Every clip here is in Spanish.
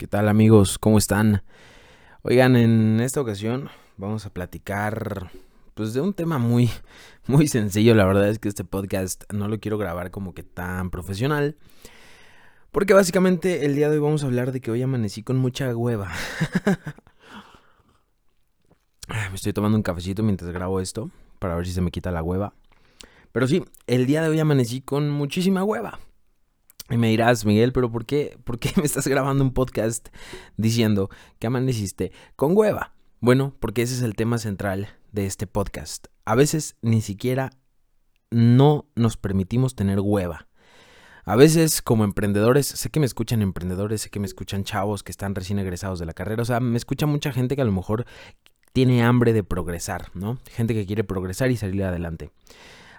¿Qué tal amigos? ¿Cómo están? Oigan, en esta ocasión vamos a platicar pues de un tema muy muy sencillo, la verdad es que este podcast no lo quiero grabar como que tan profesional. Porque básicamente el día de hoy vamos a hablar de que hoy amanecí con mucha hueva. Me estoy tomando un cafecito mientras grabo esto para ver si se me quita la hueva. Pero sí, el día de hoy amanecí con muchísima hueva. Y me dirás, Miguel, pero ¿por qué, ¿por qué me estás grabando un podcast diciendo que amaneciste con hueva? Bueno, porque ese es el tema central de este podcast. A veces ni siquiera no nos permitimos tener hueva. A veces como emprendedores, sé que me escuchan emprendedores, sé que me escuchan chavos que están recién egresados de la carrera, o sea, me escucha mucha gente que a lo mejor tiene hambre de progresar, ¿no? Gente que quiere progresar y salir adelante.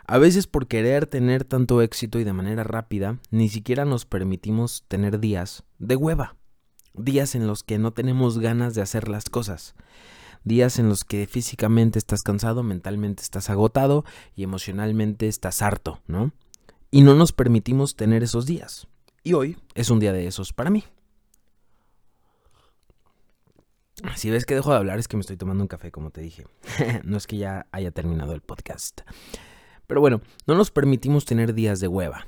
A veces por querer tener tanto éxito y de manera rápida, ni siquiera nos permitimos tener días de hueva. Días en los que no tenemos ganas de hacer las cosas. Días en los que físicamente estás cansado, mentalmente estás agotado y emocionalmente estás harto, ¿no? Y no nos permitimos tener esos días. Y hoy es un día de esos para mí. Si ves que dejo de hablar es que me estoy tomando un café, como te dije. no es que ya haya terminado el podcast. Pero bueno, no nos permitimos tener días de hueva.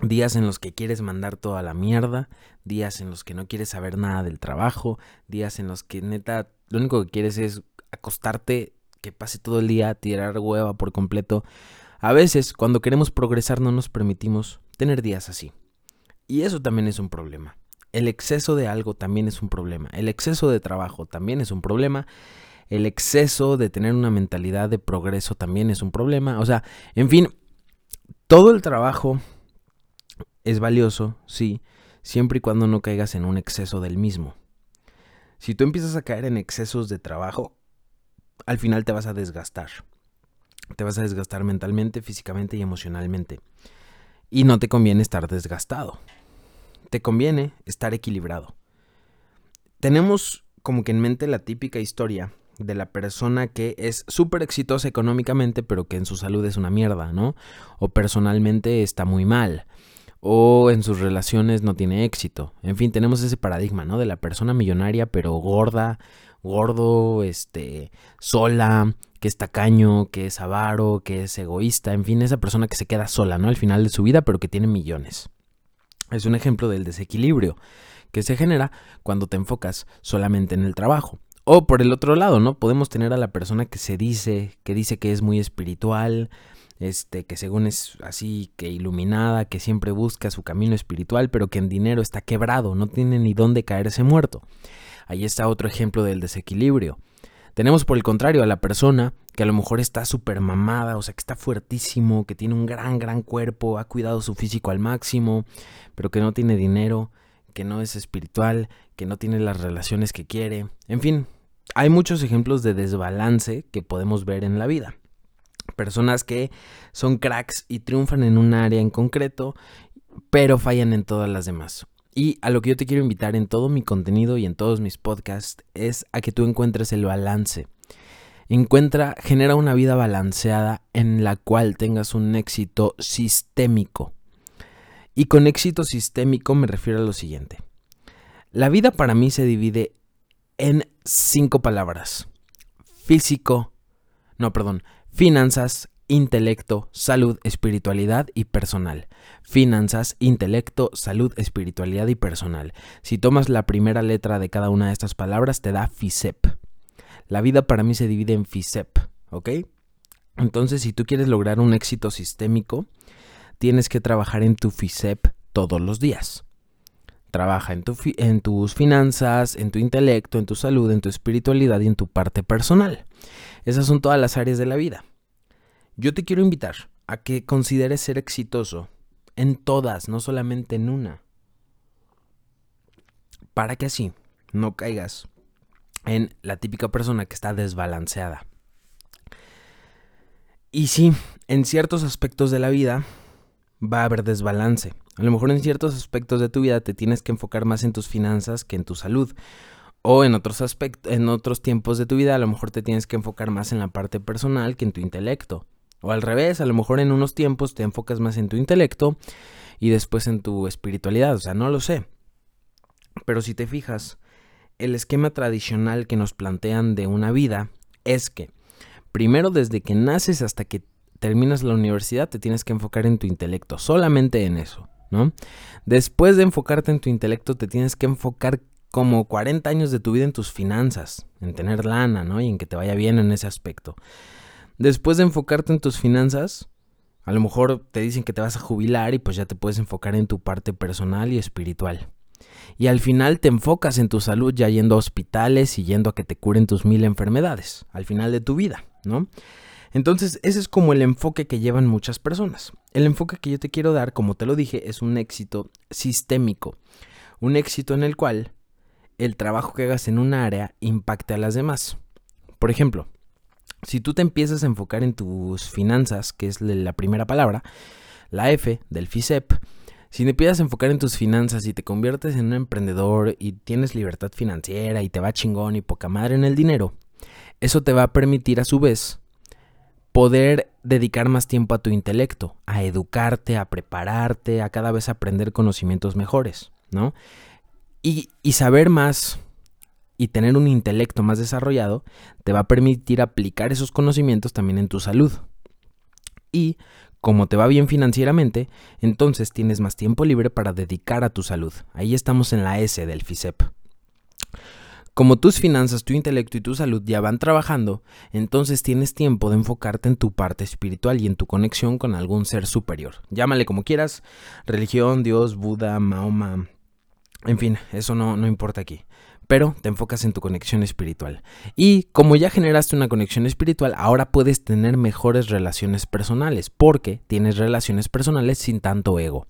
Días en los que quieres mandar toda la mierda, días en los que no quieres saber nada del trabajo, días en los que neta lo único que quieres es acostarte, que pase todo el día, tirar hueva por completo. A veces, cuando queremos progresar, no nos permitimos tener días así. Y eso también es un problema. El exceso de algo también es un problema. El exceso de trabajo también es un problema el exceso de tener una mentalidad de progreso también es un problema. O sea, en fin, todo el trabajo es valioso, sí, siempre y cuando no caigas en un exceso del mismo. Si tú empiezas a caer en excesos de trabajo, al final te vas a desgastar. Te vas a desgastar mentalmente, físicamente y emocionalmente. Y no te conviene estar desgastado. Te conviene estar equilibrado. Tenemos como que en mente la típica historia de la persona que es súper exitosa económicamente, pero que en su salud es una mierda, ¿no? O personalmente está muy mal. O en sus relaciones no tiene éxito. En fin, tenemos ese paradigma, ¿no? De la persona millonaria, pero gorda, gordo, este, sola, que es tacaño, que es avaro, que es egoísta. En fin, esa persona que se queda sola, ¿no? Al final de su vida, pero que tiene millones. Es un ejemplo del desequilibrio que se genera cuando te enfocas solamente en el trabajo. O por el otro lado, ¿no? Podemos tener a la persona que se dice, que dice que es muy espiritual, este, que según es así, que iluminada, que siempre busca su camino espiritual, pero que en dinero está quebrado, no tiene ni dónde caerse muerto. Ahí está otro ejemplo del desequilibrio. Tenemos por el contrario a la persona que a lo mejor está súper mamada, o sea, que está fuertísimo, que tiene un gran, gran cuerpo, ha cuidado su físico al máximo, pero que no tiene dinero, que no es espiritual, que no tiene las relaciones que quiere. En fin, hay muchos ejemplos de desbalance que podemos ver en la vida. Personas que son cracks y triunfan en un área en concreto, pero fallan en todas las demás. Y a lo que yo te quiero invitar en todo mi contenido y en todos mis podcasts es a que tú encuentres el balance. Encuentra, genera una vida balanceada en la cual tengas un éxito sistémico. Y con éxito sistémico me refiero a lo siguiente. La vida para mí se divide en cinco palabras. Físico, no, perdón, finanzas, intelecto, salud, espiritualidad y personal. Finanzas, intelecto, salud, espiritualidad y personal. Si tomas la primera letra de cada una de estas palabras, te da FISEP. La vida para mí se divide en FISEP, ¿ok? Entonces, si tú quieres lograr un éxito sistémico, tienes que trabajar en tu FISEP todos los días. Trabaja en, tus finanzas, en tu intelecto, en tu salud, en tu espiritualidad y en tu parte personal. Esas son todas las áreas de la vida. Yo te quiero invitar a que consideres ser exitoso en todas, no solamente en una. Para que así no caigas en la típica persona que está desbalanceada. Y sí, en ciertos aspectos de la vida va a haber desbalance. A lo mejor en ciertos aspectos de tu vida te tienes que enfocar más en tus finanzas que en tu salud. O en otros aspectos, en otros tiempos de tu vida, a lo mejor te tienes que enfocar más en la parte personal que en tu intelecto. O al revés, a lo mejor en unos tiempos te enfocas más en tu intelecto y después en tu espiritualidad. O sea, no lo sé. Pero si te fijas, el esquema tradicional que nos plantean de una vida es que primero desde que naces hasta que terminas la universidad te tienes que enfocar en tu intelecto, solamente en eso, ¿no? Después de enfocarte en tu intelecto te tienes que enfocar como 40 años de tu vida en tus finanzas, en tener lana, ¿no? Y en que te vaya bien en ese aspecto. Después de enfocarte en tus finanzas, a lo mejor te dicen que te vas a jubilar y pues ya te puedes enfocar en tu parte personal y espiritual. Y al final te enfocas en tu salud ya yendo a hospitales y yendo a que te curen tus mil enfermedades, al final de tu vida, ¿no? Entonces, ese es como el enfoque que llevan muchas personas. El enfoque que yo te quiero dar, como te lo dije, es un éxito sistémico. Un éxito en el cual el trabajo que hagas en un área impacte a las demás. Por ejemplo, si tú te empiezas a enfocar en tus finanzas, que es la primera palabra, la F del FISEP, si te empiezas a enfocar en tus finanzas y te conviertes en un emprendedor y tienes libertad financiera y te va chingón y poca madre en el dinero, eso te va a permitir a su vez poder dedicar más tiempo a tu intelecto, a educarte, a prepararte, a cada vez aprender conocimientos mejores, ¿no? Y, saber más y tener un intelecto más desarrollado te va a permitir aplicar esos conocimientos también en tu salud. Y como te va bien financieramente, entonces tienes más tiempo libre para dedicar a tu salud. Ahí estamos en la S del FISEP. Como tus finanzas, tu intelecto y tu salud ya van trabajando, entonces tienes tiempo de enfocarte en tu parte espiritual y en tu conexión con algún ser superior. Llámale como quieras, religión, Dios, Buda, Mahoma, en fin, eso no, no importa aquí pero te enfocas en tu conexión espiritual. Y como ya generaste una conexión espiritual, ahora puedes tener mejores relaciones personales, porque tienes relaciones personales sin tanto ego.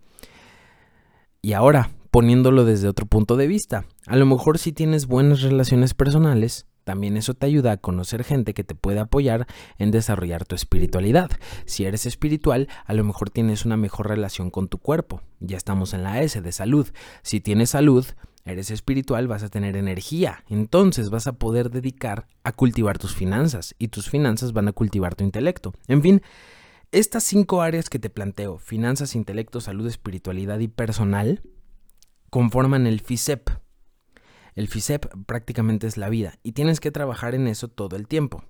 Y ahora, poniéndolo desde otro punto de vista, a lo mejor si tienes buenas relaciones personales, también eso te ayuda a conocer gente que te puede apoyar en desarrollar tu espiritualidad. Si eres espiritual, a lo mejor tienes una mejor relación con tu cuerpo. Ya estamos en la S de salud. Si tienes salud, eres espiritual, vas a tener energía. Entonces vas a poder dedicar a cultivar tus finanzas y tus finanzas van a cultivar tu intelecto. En fin, estas cinco áreas que te planteo, finanzas, intelecto, salud, espiritualidad y personal, conforman el FISEP. El FISEP prácticamente es la vida y tienes que trabajar en eso todo el tiempo.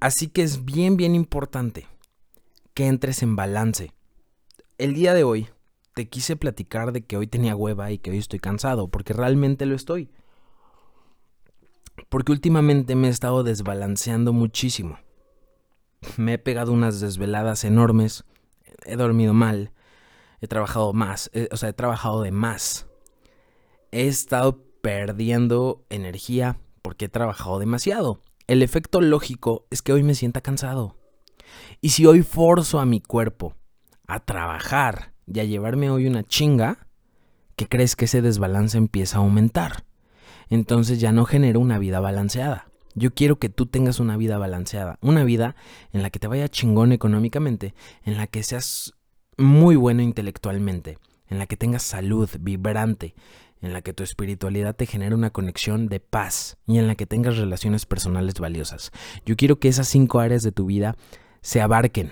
Así que es bien, bien importante que entres en balance. El día de hoy te quise platicar de que hoy tenía hueva y que hoy estoy cansado, porque realmente lo estoy. Porque últimamente me he estado desbalanceando muchísimo. Me he pegado unas desveladas enormes, he dormido mal, he trabajado más, eh, o sea, he trabajado de más. He estado perdiendo energía porque he trabajado demasiado. El efecto lógico es que hoy me sienta cansado. Y si hoy forzo a mi cuerpo a trabajar y a llevarme hoy una chinga, ¿qué crees que ese desbalance empieza a aumentar? Entonces ya no genero una vida balanceada. Yo quiero que tú tengas una vida balanceada, una vida en la que te vaya chingón económicamente, en la que seas muy bueno intelectualmente, en la que tengas salud vibrante, en la que tu espiritualidad te genere una conexión de paz y en la que tengas relaciones personales valiosas. Yo quiero que esas cinco áreas de tu vida se abarquen.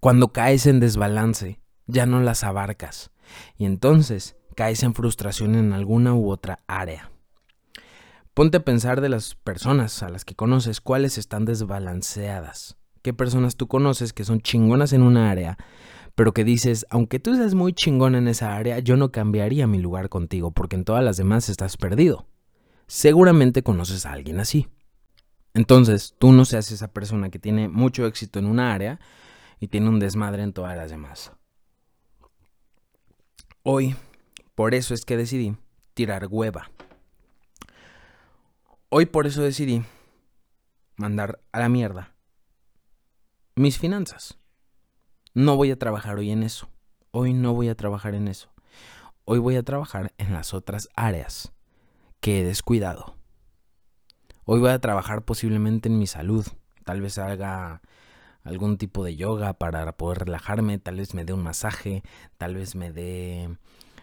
Cuando caes en desbalance, ya no las abarcas y entonces caes en frustración en alguna u otra área. Ponte a pensar de las personas a las que conoces cuáles están desbalanceadas. ¿Qué personas tú conoces que son chingonas en una área, pero que dices, aunque tú seas muy chingón en esa área, yo no cambiaría mi lugar contigo porque en todas las demás estás perdido? Seguramente conoces a alguien así. Entonces, tú no seas esa persona que tiene mucho éxito en una área y tiene un desmadre en todas las demás. Hoy, por eso es que decidí tirar hueva. Hoy por eso decidí mandar a la mierda mis finanzas. No voy a trabajar hoy en eso. Hoy no voy a trabajar en eso. Hoy voy a trabajar en las otras áreas que he descuidado. Hoy voy a trabajar posiblemente en mi salud. Tal vez haga algún tipo de yoga para poder relajarme, tal vez me dé un masaje, tal vez me dé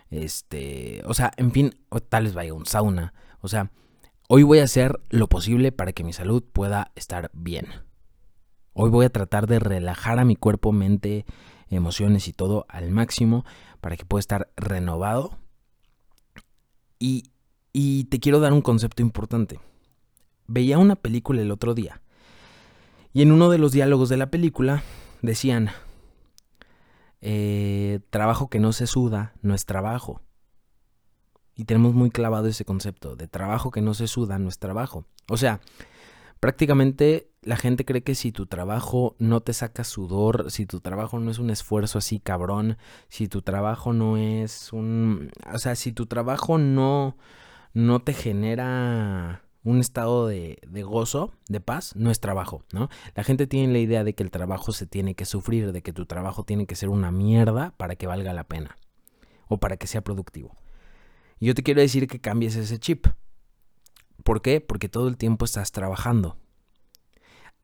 este, o sea, en fin, o tal vez vaya a un sauna, o sea, hoy voy a hacer lo posible para que mi salud pueda estar bien. Hoy voy a tratar de relajar a mi cuerpo, mente, emociones y todo al máximo para que pueda estar renovado Y, y te quiero dar un concepto importante. Veía una película el otro día. Y en uno de los diálogos de la película decían, eh, trabajo que no se suda no es trabajo. Y tenemos muy clavado ese concepto de trabajo que no se suda no es trabajo. O sea, prácticamente la gente cree que si tu trabajo no te saca sudor, si tu trabajo no es un esfuerzo así cabrón, si tu trabajo no es un... O sea, si tu trabajo no, no te genera un estado de, de, gozo, de paz, no es trabajo, ¿no? La gente tiene la idea de que el trabajo se tiene que sufrir, de que tu trabajo tiene que ser una mierda para que valga la pena o para que sea productivo. Y yo te quiero decir que cambies ese chip. ¿Por qué? Porque todo el tiempo estás trabajando.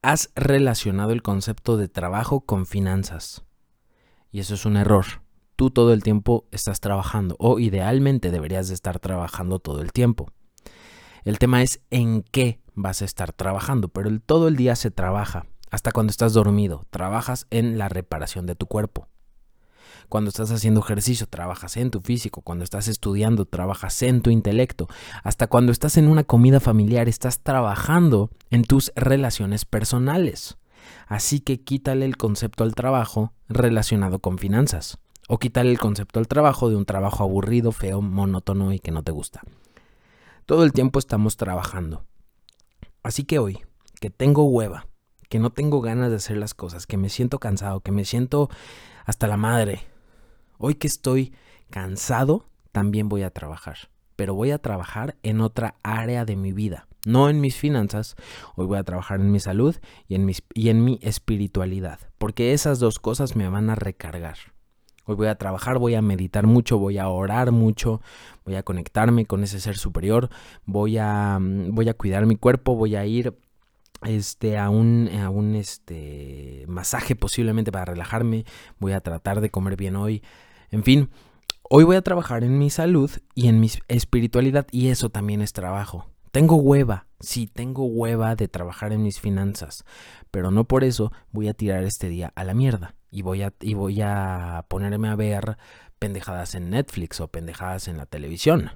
Has relacionado el concepto de trabajo con finanzas. Y eso es un error. Tú todo el tiempo estás trabajando o idealmente deberías de estar trabajando todo el tiempo. El tema es en qué vas a estar trabajando, pero todo el día se trabaja. Hasta cuando estás dormido, trabajas en la reparación de tu cuerpo. Cuando estás haciendo ejercicio, trabajas en tu físico. Cuando estás estudiando, trabajas en tu intelecto. Hasta cuando estás en una comida familiar, estás trabajando en tus relaciones personales. Así que quítale el concepto al trabajo relacionado con finanzas. O quítale el concepto al trabajo de un trabajo aburrido, feo, monótono y que no te gusta. Todo el tiempo estamos trabajando. Así que hoy, que tengo hueva, que no tengo ganas de hacer las cosas, que me siento cansado, que me siento hasta la madre, Hoy que estoy cansado, también voy a trabajar. Pero voy a trabajar en otra área de mi vida, no en mis finanzas. Hoy voy a trabajar en mi salud y en, y en mi espiritualidad, porque esas dos cosas me van a recargar. Hoy voy a trabajar, voy a meditar mucho, voy a orar mucho, voy a conectarme con ese ser superior, voy a, mm, voy a cuidar mi cuerpo, voy a ir este a un, a un este masaje posiblemente para relajarme, voy a tratar de comer bien hoy, en fin, hoy voy a trabajar en mi salud y en mi espiritualidad y eso también es trabajo. Tengo hueva, sí, tengo hueva de trabajar en mis finanzas, pero no por eso voy a tirar este día a la mierda y voy a, y voy a ponerme a ver pendejadas en Netflix o pendejadas en la televisión.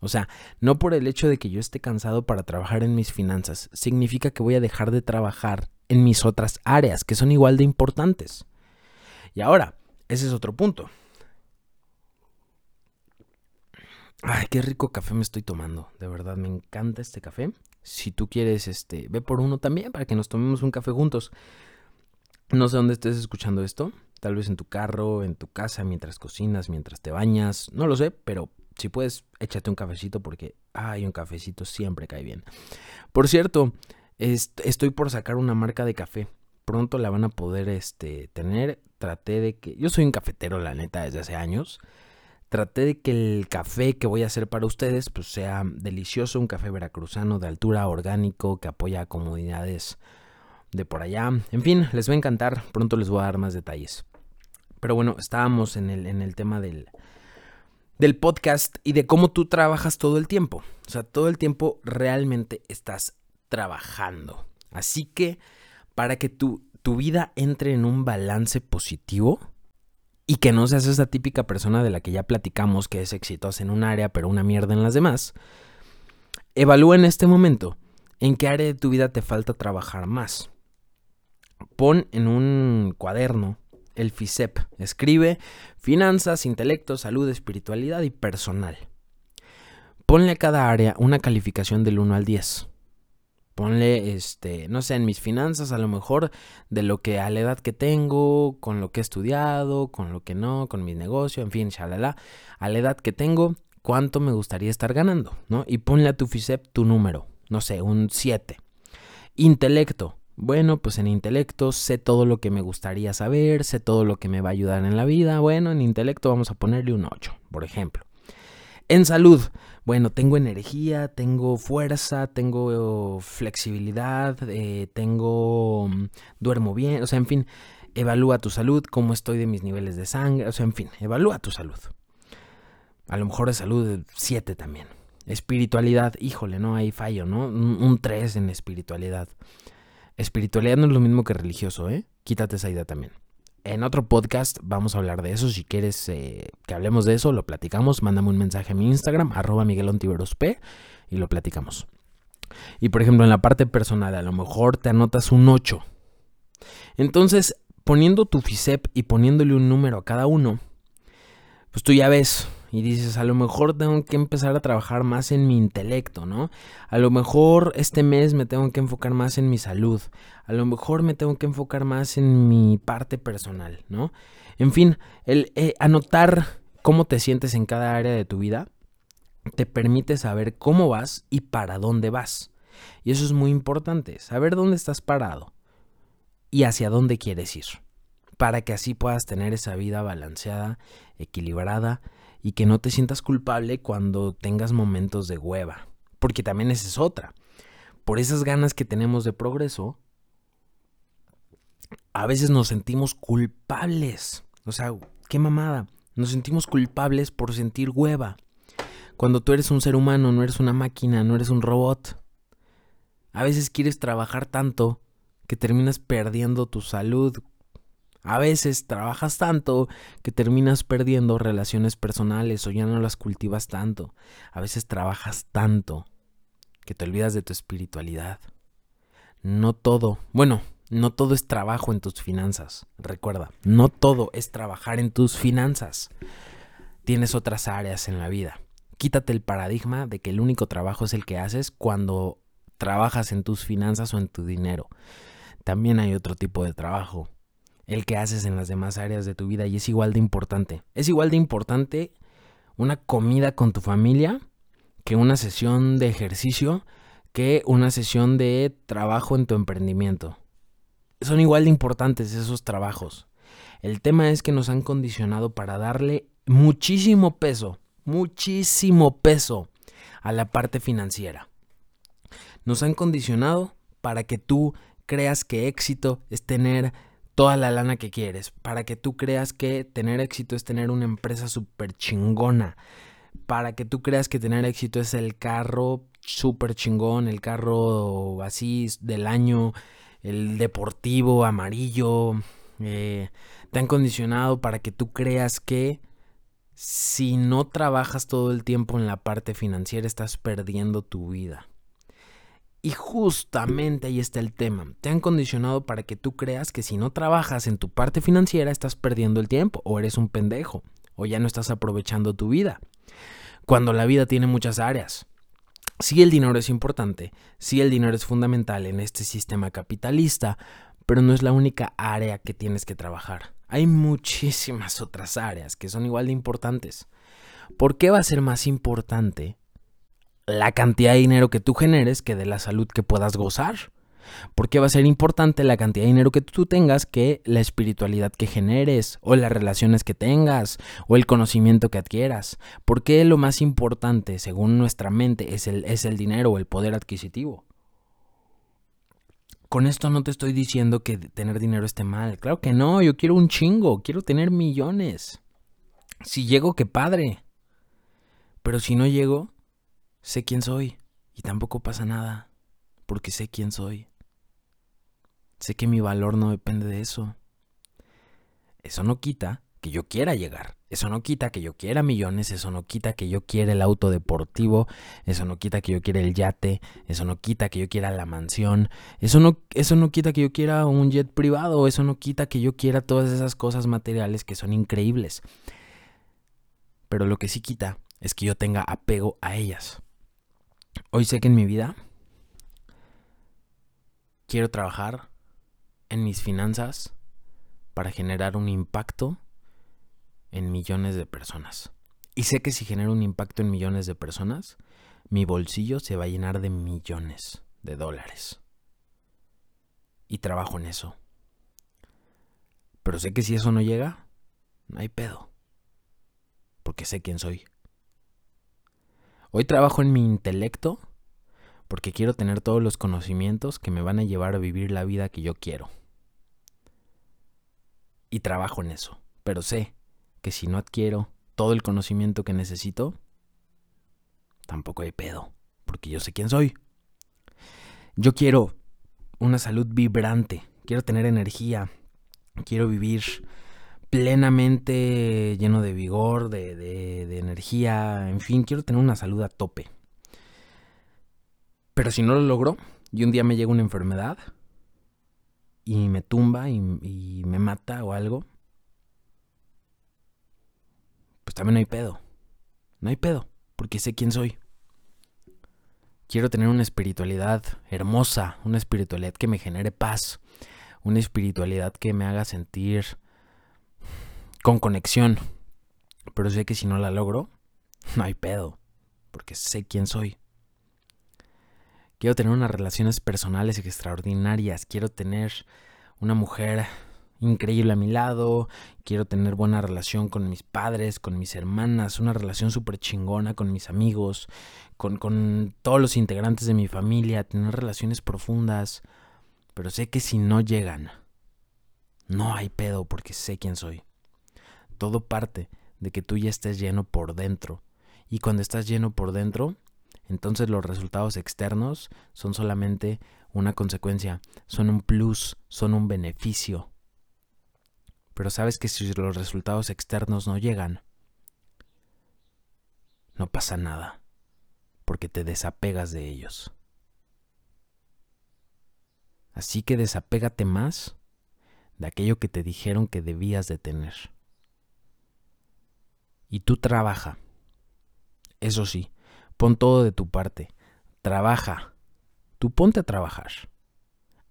O sea, no por el hecho de que yo esté cansado para trabajar en mis finanzas, significa que voy a dejar de trabajar en mis otras áreas, que son igual de importantes. Y ahora, ese es otro punto. Ay, qué rico café me estoy tomando. De verdad, me encanta este café. Si tú quieres, este, ve por uno también para que nos tomemos un café juntos. No sé dónde estés escuchando esto. Tal vez en tu carro, en tu casa, mientras cocinas, mientras te bañas. No lo sé, pero si puedes, échate un cafecito porque, ay, un cafecito siempre cae bien. Por cierto, estoy por sacar una marca de café. Pronto la van a poder este, tener. Traté de que... Yo soy un cafetero, la neta, desde hace años traté de que el café que voy a hacer para ustedes pues sea delicioso, un café veracruzano de altura, orgánico, que apoya a comunidades de por allá. En fin, les va a encantar, pronto les voy a dar más detalles. Pero bueno, estábamos en el, en el tema del, del podcast y de cómo tú trabajas todo el tiempo. O sea, todo el tiempo realmente estás trabajando. Así que para que tu, tu vida entre en un balance positivo, y que no seas esa típica persona de la que ya platicamos que es exitosa en un área pero una mierda en las demás, evalúa en este momento en qué área de tu vida te falta trabajar más. Pon en un cuaderno el FISEP. Escribe finanzas, intelecto, salud, espiritualidad y personal. Ponle a cada área una calificación del 1 al 10. Ponle, este, no sé, en mis finanzas, a lo mejor de lo que a la edad que tengo, con lo que he estudiado, con lo que no, con mi negocio, en fin, shalala, a la edad que tengo, cuánto me gustaría estar ganando, ¿no? Y ponle a tu FISEP tu número, no sé, un 7. Intelecto. Bueno, pues en intelecto sé todo lo que me gustaría saber, sé todo lo que me va a ayudar en la vida. Bueno, en intelecto vamos a ponerle un 8, por ejemplo. En salud, bueno, tengo energía, tengo fuerza, tengo flexibilidad, eh, tengo... Mm, duermo bien, o sea, en fin, evalúa tu salud, cómo estoy de mis niveles de sangre, o sea, en fin, evalúa tu salud. A lo mejor de salud 7 también. Espiritualidad, híjole, no hay fallo, ¿no? Un 3 en espiritualidad. Espiritualidad no es lo mismo que religioso, ¿eh? Quítate esa idea también. En otro podcast vamos a hablar de eso. Si quieres eh, que hablemos de eso, lo platicamos. Mándame un mensaje a mi Instagram, arroba P, y lo platicamos. Y por ejemplo, en la parte personal, a lo mejor te anotas un 8. Entonces, poniendo tu FICEP y poniéndole un número a cada uno, pues tú ya ves y dices, a lo mejor tengo que empezar a trabajar más en mi intelecto, ¿no? A lo mejor este mes me tengo que enfocar más en mi salud, a lo mejor me tengo que enfocar más en mi parte personal, ¿no? En fin, el eh, anotar cómo te sientes en cada área de tu vida te permite saber cómo vas y para dónde vas. Y eso es muy importante, saber dónde estás parado y hacia dónde quieres ir, para que así puedas tener esa vida balanceada, equilibrada y que no te sientas culpable cuando tengas momentos de hueva, porque también esa es otra. Por esas ganas que tenemos de progreso, a veces nos sentimos culpables. O sea, qué mamada. Nos sentimos culpables por sentir hueva. Cuando tú eres un ser humano, no eres una máquina, no eres un robot. A veces quieres trabajar tanto que terminas perdiendo tu salud, a veces trabajas tanto que terminas perdiendo relaciones personales o ya no las cultivas tanto. A veces trabajas tanto que te olvidas de tu espiritualidad. No todo, bueno, no todo es trabajo en tus finanzas. Recuerda, no todo es trabajar en tus finanzas. Tienes otras áreas en la vida. Quítate el paradigma de que el único trabajo es el que haces cuando trabajas en tus finanzas o en tu dinero. También hay otro tipo de trabajo el que haces en las demás áreas de tu vida y es igual de importante. Es igual de importante una comida con tu familia que una sesión de ejercicio, que una sesión de trabajo en tu emprendimiento. Son igual de importantes esos trabajos. El tema es que nos han condicionado para darle muchísimo peso, muchísimo peso a la parte financiera. Nos han condicionado para que tú creas que éxito es tener toda la lana que quieres, para que tú creas que tener éxito es tener una empresa súper chingona, para que tú creas que tener éxito es el carro súper chingón, el carro así del año, el deportivo amarillo, eh, te han condicionado para que tú creas que si no trabajas todo el tiempo en la parte financiera estás perdiendo tu vida. Y justamente ahí está el tema. Te han condicionado para que tú creas que si no trabajas en tu parte financiera estás perdiendo el tiempo o eres un pendejo o ya no estás aprovechando tu vida. Cuando la vida tiene muchas áreas. Sí el dinero es importante, sí el dinero es fundamental en este sistema capitalista, pero no es la única área que tienes que trabajar. Hay muchísimas otras áreas que son igual de importantes. ¿Por qué va a ser más importante la cantidad de dinero que tú generes que de la salud que puedas gozar. Porque va a ser importante la cantidad de dinero que tú tengas que la espiritualidad que generes, o las relaciones que tengas, o el conocimiento que adquieras. Porque lo más importante, según nuestra mente, es el, es el dinero o el poder adquisitivo. Con esto no te estoy diciendo que tener dinero esté mal. Claro que no, yo quiero un chingo, quiero tener millones. Si llego, qué padre. Pero si no llego, Sé quién soy y tampoco pasa nada, porque sé quién soy. Sé que mi valor no depende de eso. Eso no quita que yo quiera llegar. Eso no quita que yo quiera millones, eso no quita que yo quiera el auto deportivo, eso no quita que yo quiera el yate, eso no quita que yo quiera la mansión, eso no, eso no quita que yo quiera un jet privado, eso no quita que yo quiera todas esas cosas materiales que son increíbles. Pero lo que sí quita es que yo tenga apego a ellas. Hoy sé que en mi vida quiero trabajar en mis finanzas para generar un impacto en millones de personas. Y sé que si genero un impacto en millones de personas, mi bolsillo se va a llenar de millones de dólares. Y trabajo en eso. Pero sé que si eso no llega, no hay pedo. Porque sé quién soy. Hoy trabajo en mi intelecto porque quiero tener todos los conocimientos que me van a llevar a vivir la vida que yo quiero. Y trabajo en eso, pero sé que si no adquiero todo el conocimiento que necesito, tampoco hay pedo, porque yo sé quién soy. Yo quiero una salud vibrante, quiero tener energía, quiero vivir plenamente lleno de vigor, de, de, energía, en fin, quiero tener una salud a tope. Pero si no lo logro y un día me llega una enfermedad y me tumba y, y me mata o algo, pues también no hay pedo. No hay pedo, porque sé quién soy. Quiero tener una espiritualidad hermosa, una espiritualidad que me genere paz, una espiritualidad que me haga sentir con conexión. Pero sé que si no la logro, no hay pedo, porque sé quién soy. Quiero tener unas relaciones personales extraordinarias, quiero tener una mujer increíble a mi lado, quiero tener buena relación con mis padres, con mis hermanas, una relación súper chingona con mis amigos, con, con todos los integrantes de mi familia, tener relaciones profundas, pero sé que si no llegan, no hay pedo porque sé quién soy. Todo parte de que tú ya estés lleno por dentro. Y cuando estás lleno por dentro, entonces los resultados externos son solamente una consecuencia, son un plus, son un beneficio pero sabes que si los resultados externos no llegan, no pasa nada, porque te desapegas de ellos. Así que desapégate más de aquello que te dijeron que debías de tener. Y tú trabaja. Eso sí, pon todo de tu parte. Trabaja. Tú ponte a trabajar.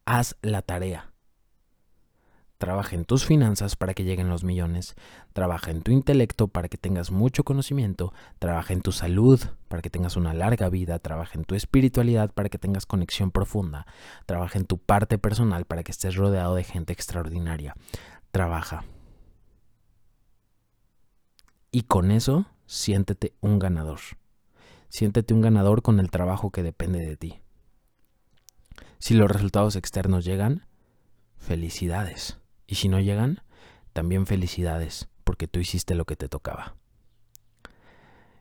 Haz la tarea. Trabaja en tus finanzas para que lleguen los millones. Trabaja en tu intelecto para que tengas mucho conocimiento. Trabaja en tu salud para que tengas una larga vida. Trabaja en tu espiritualidad para que tengas conexión profunda. Trabaja en tu parte personal para que estés rodeado de gente extraordinaria. Trabaja. Y con eso, siéntete un ganador. Siéntete un ganador con el trabajo que depende de ti. Si los resultados externos llegan, felicidades. Y si no llegan, también felicidades, porque tú hiciste lo que te tocaba.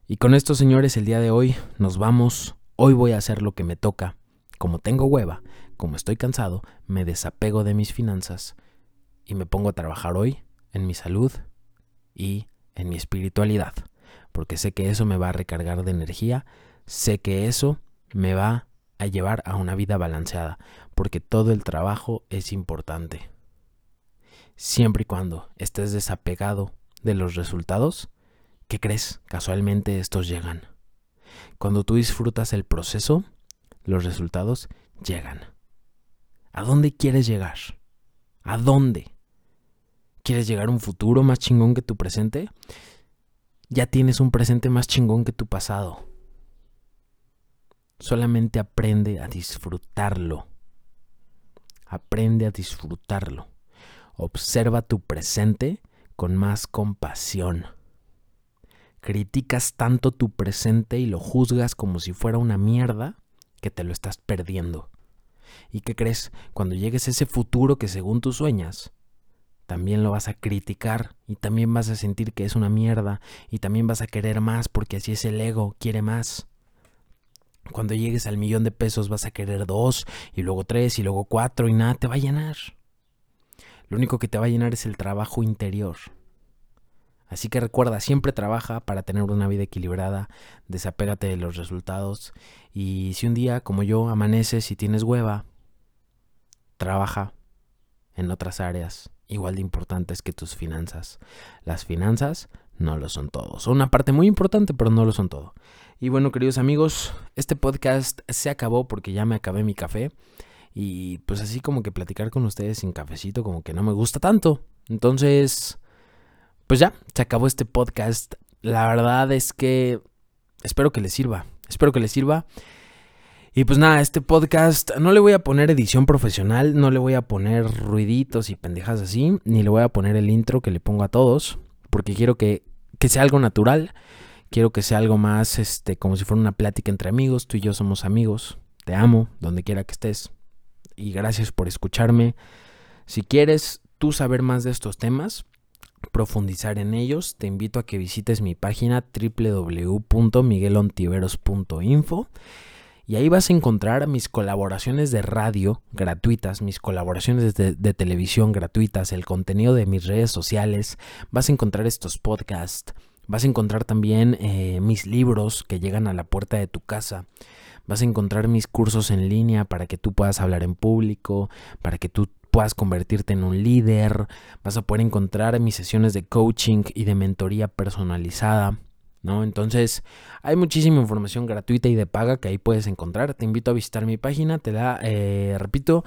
Y con esto, señores, el día de hoy nos vamos. Hoy voy a hacer lo que me toca. Como tengo hueva, como estoy cansado, me desapego de mis finanzas y me pongo a trabajar hoy en mi salud y en mi espiritualidad, porque sé que eso me va a recargar de energía, sé que eso me va a llevar a una vida balanceada, porque todo el trabajo es importante siempre y cuando estés desapegado de los resultados, ¿qué crees? Casualmente estos llegan. Cuando tú disfrutas el proceso, los resultados llegan. ¿A dónde quieres llegar? ¿A dónde? ¿Quieres llegar a un futuro más chingón que tu presente? Ya tienes un presente más chingón que tu pasado. Solamente aprende a disfrutarlo. Aprende a disfrutarlo. Observa tu presente con más compasión. Criticas tanto tu presente y lo juzgas como si fuera una mierda que te lo estás perdiendo. ¿Y qué crees? Cuando llegues a ese futuro que según tú sueñas, también lo vas a criticar y también vas a sentir que es una mierda y también vas a querer más porque así es el ego, quiere más. Cuando llegues al millón de pesos vas a querer dos y luego tres y luego cuatro y nada te va a llenar. Lo único que te va a llenar es el trabajo interior. Así que recuerda, siempre trabaja para tener una vida equilibrada, desapégate de los resultados y si un día como yo amaneces y tienes hueva, trabaja en otras áreas igual de importantes que tus finanzas. Las finanzas no lo son todo. Son una parte muy importante, pero no lo son todo. Y bueno, queridos amigos, este podcast se acabó porque ya me acabé mi café. Y pues así como que platicar con ustedes sin cafecito como que no me gusta tanto. Entonces, pues ya, se acabó este podcast. La verdad es que espero que les sirva. Espero que les sirva. Y pues nada, este podcast no le voy a poner edición profesional, no le voy a poner ruiditos y pendejas así, ni le voy a poner el intro que le pongo a todos, porque quiero que, que sea algo natural, quiero que sea algo más, este, como si fuera una plática entre amigos, tú y yo somos amigos, te amo, donde quiera que estés, y gracias por escucharme. Si quieres tú saber más de estos temas, profundizar en ellos, te invito a que visites mi página www.miguelontiveros.info Y ahí vas a encontrar mis colaboraciones de radio gratuitas, mis colaboraciones de, televisión gratuitas, el contenido de mis redes sociales. Vas a encontrar estos podcasts. Vas a encontrar también eh, mis libros que llegan a la puerta de tu casa. Vas a encontrar mis cursos en línea para que tú puedas hablar en público, para que tú puedas convertirte en un líder. Vas a poder encontrar mis sesiones de coaching y de mentoría personalizada. ¿No? Entonces, hay muchísima información gratuita y de paga que ahí puedes encontrar. Te invito a visitar mi página, te da, eh, repito,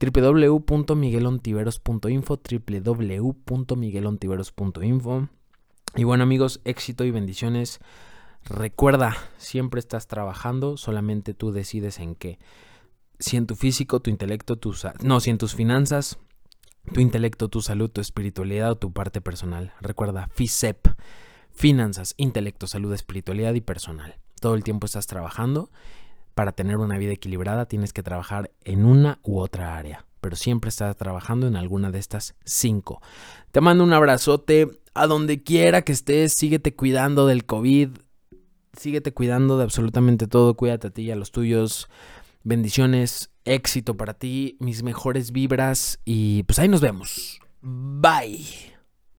www.miguelontiveros.info, www.miguelontiveros.info. Y bueno amigos, éxito y bendiciones. Recuerda, siempre estás trabajando, solamente tú decides en qué. Si en tu físico, tu intelecto, tus... No, si en tus finanzas, tu intelecto, tu salud, tu espiritualidad o tu parte personal. Recuerda, FISEP finanzas, intelecto, salud, espiritualidad y personal. Todo el tiempo estás trabajando. Para tener una vida equilibrada tienes que trabajar en una u otra área, pero siempre estás trabajando en alguna de estas cinco. Te mando un abrazote a donde quiera que estés, síguete cuidando del COVID, síguete cuidando de absolutamente todo, cuídate a ti y a los tuyos. Bendiciones, éxito para ti, mis mejores vibras y pues ahí nos vemos. Bye.